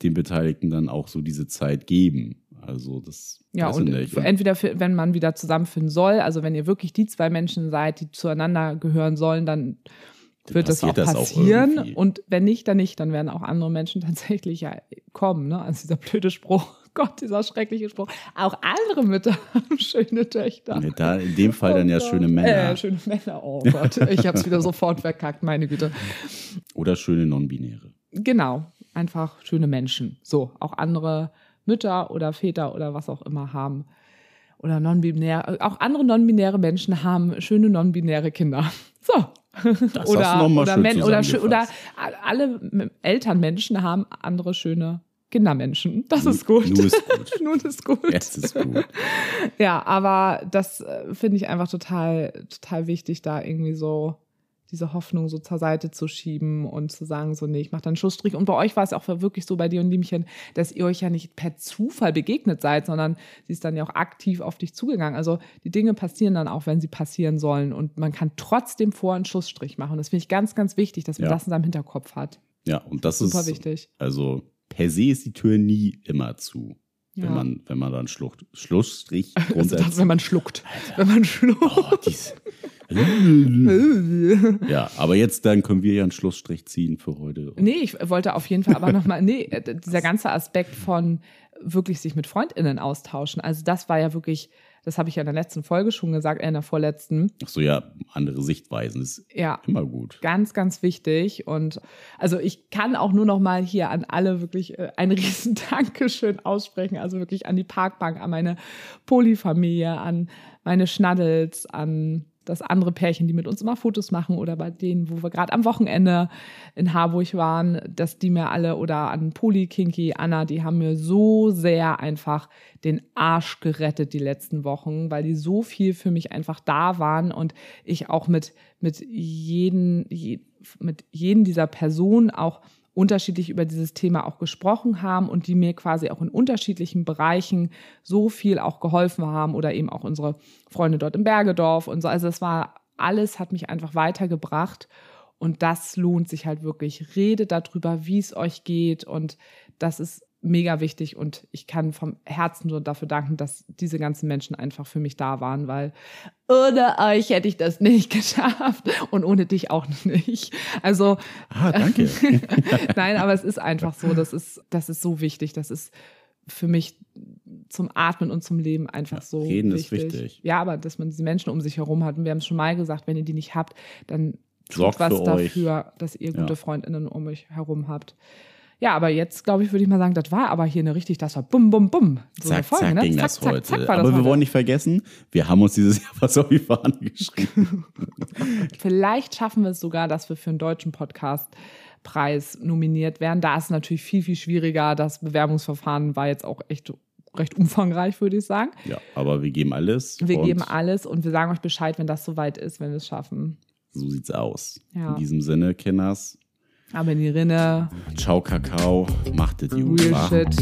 den Beteiligten dann auch so diese Zeit geben. Also das Ja, und ich nicht. entweder, für, wenn man wieder zusammenfinden soll, also wenn ihr wirklich die zwei Menschen seid, die zueinander gehören sollen, dann wird das auch passiert das auch passieren. und wenn nicht, dann nicht. Dann werden auch andere Menschen tatsächlich ja kommen. Ne? Also dieser blöde Spruch, Gott, dieser schreckliche Spruch. Auch andere Mütter haben schöne Töchter. Nee, da in dem Fall dann Oh ja Gott. schöne Männer Äh, schöne Männer, oh Gott. Ich habe es wieder sofort verkackt, meine Güte. oder schöne Non-Binäre. Genau, einfach schöne Menschen. So, auch andere Mütter oder Väter oder was auch immer haben. Oder non-binär, auch andere non-binäre Menschen haben schöne non-binäre Kinder. So. Das oder, oder, schön Men- oder, oder alle Elternmenschen haben andere schöne Kindermenschen. Das ist gut. Nur ist gut. Nun ist gut. Jetzt ist gut. Ja, aber das äh, finde ich einfach total, total wichtig, da irgendwie so diese Hoffnung so zur Seite zu schieben und zu sagen, so, nee, ich mache dann einen Schlussstrich. Und bei euch war es auch wirklich so bei dir und Liemchen, dass ihr euch ja nicht per Zufall begegnet seid, sondern sie ist dann ja auch aktiv auf dich zugegangen. Also die Dinge passieren dann auch, wenn sie passieren sollen. Und man kann trotzdem vor einen Schlussstrich machen. Das finde ich ganz, ganz wichtig, dass man Ja. das in seinem Hinterkopf hat. Ja, und das Super ist wichtig. Also per se ist die Tür nie immer zu. Ja. Wenn man, wenn man dann Schlucht, Schlussstrich Also runter. das, wenn man schluckt. Wenn man schluckt. oh. ja, aber jetzt dann können wir ja einen Schlussstrich ziehen für heute. Nee, ich wollte auf jeden Fall aber nochmal, nee, äh, dieser ganze Aspekt von wirklich sich mit FreundInnen austauschen. Also das war ja wirklich, das habe ich ja in der letzten Folge schon gesagt, äh, in der vorletzten. Ach so, ja, andere Sichtweisen ist Ja, immer gut. ganz, ganz wichtig. Und also ich kann auch nur noch mal hier an alle wirklich äh, ein riesen Dankeschön aussprechen. Also wirklich an die Parkbank, an meine Polyfamilie, an meine Schnaddels, an das andere Pärchen, die mit uns immer Fotos machen oder bei denen, wo wir gerade am Wochenende in Harburg waren, dass die mir alle oder an Poli, Kinky, Anna, die haben mir so sehr einfach den Arsch gerettet die letzten Wochen, weil die so viel für mich einfach da waren und ich auch mit, mit jeden, mit jedem dieser Personen auch unterschiedlich über dieses Thema auch gesprochen haben und die mir quasi auch in unterschiedlichen Bereichen so viel auch geholfen haben oder eben auch unsere Freunde dort im Bergedorf und so. Also es war alles hat mich einfach weitergebracht und das lohnt sich halt wirklich. Redet darüber, wie es euch geht und das ist mega wichtig und ich kann vom Herzen nur dafür danken, dass diese ganzen Menschen einfach für mich da waren, weil ohne euch hätte ich das nicht geschafft und ohne dich auch nicht. Also ah, danke. Nein, aber es ist einfach so, das ist das ist so wichtig, das ist für mich zum Atmen und zum Leben einfach ja, so reden wichtig. ist wichtig. Ja, aber dass man diese Menschen um sich herum hat und wir haben es schon mal gesagt, wenn ihr die nicht habt, dann tut was dafür, euch. dass ihr gute ja. Freundinnen um euch herum habt. Ja, aber jetzt, glaube ich, würde ich mal sagen, das war aber hier eine richtig, das war bum, bum, bum. So zack, Folge, zack, ne? ging zack, das zack, heute. Zack, aber wir heute. wollen nicht vergessen, wir haben uns dieses Jahr was auf die Fahne geschrieben. Vielleicht schaffen wir es sogar, dass wir für einen deutschen Podcast Preis nominiert werden. Da ist es natürlich viel, viel schwieriger. Das Bewerbungsverfahren war jetzt auch echt recht umfangreich, würde ich sagen. Ja, aber wir geben alles. Wir geben alles und wir sagen euch Bescheid, wenn das soweit ist, wenn wir es schaffen. So sieht's aus. Ja. In diesem Sinne, Kinders, aber in die Rinne. Ciao, Kakao. Macht es gut. Real Shit.